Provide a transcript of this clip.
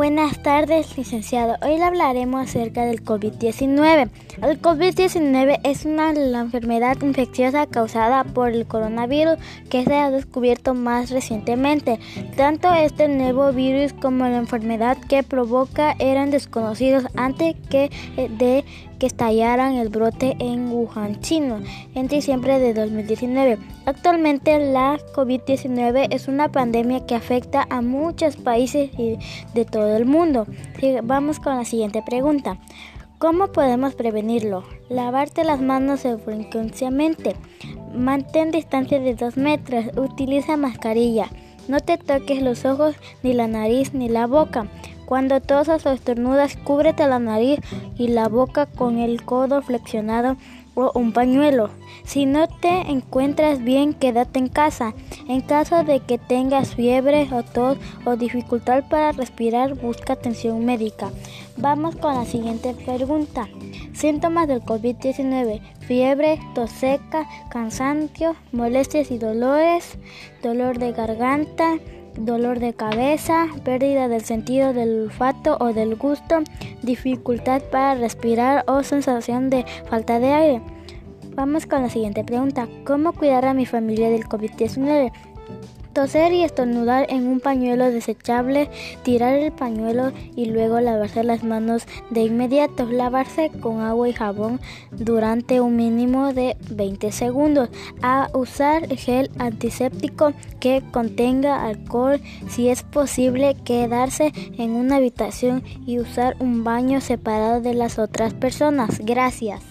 Buenas tardes, licenciado. Hoy le hablaremos acerca del COVID-19. El COVID-19 es una enfermedad infecciosa causada por el coronavirus que se ha descubierto más recientemente. Tanto este nuevo virus como la enfermedad que provoca eran desconocidos antes que de que estallaran el brote en Wuhan, China, en diciembre de 2019. Actualmente la COVID-19 es una pandemia que afecta a muchos países de todo el mundo. Vamos con la siguiente pregunta. ¿Cómo podemos prevenirlo? Lavarte las manos frecuentemente. Mantén distancia de 2 metros. Utiliza mascarilla. No te toques los ojos, ni la nariz, ni la boca. Cuando tosas o estornudas, cúbrete la nariz y la boca con el codo flexionado o un pañuelo. Si no te encuentras bien, quédate en casa. En caso de que tengas fiebre o tos o dificultad para respirar, busca atención médica. Vamos con la siguiente pregunta. Síntomas del COVID-19. Fiebre, tos seca, cansancio, molestias y dolores, dolor de garganta, dolor de cabeza, pérdida del sentido del olfato o del gusto, dificultad para respirar o sensación de falta de aire. Vamos con la siguiente pregunta. ¿Cómo cuidar a mi familia del COVID-19? Toser y estornudar en un pañuelo desechable, tirar el pañuelo y luego lavarse las manos de inmediato. Lavarse con agua y jabón durante un mínimo de 20 segundos. A usar gel antiséptico que contenga alcohol. Si es posible, quedarse en una habitación y usar un baño separado de las otras personas. Gracias.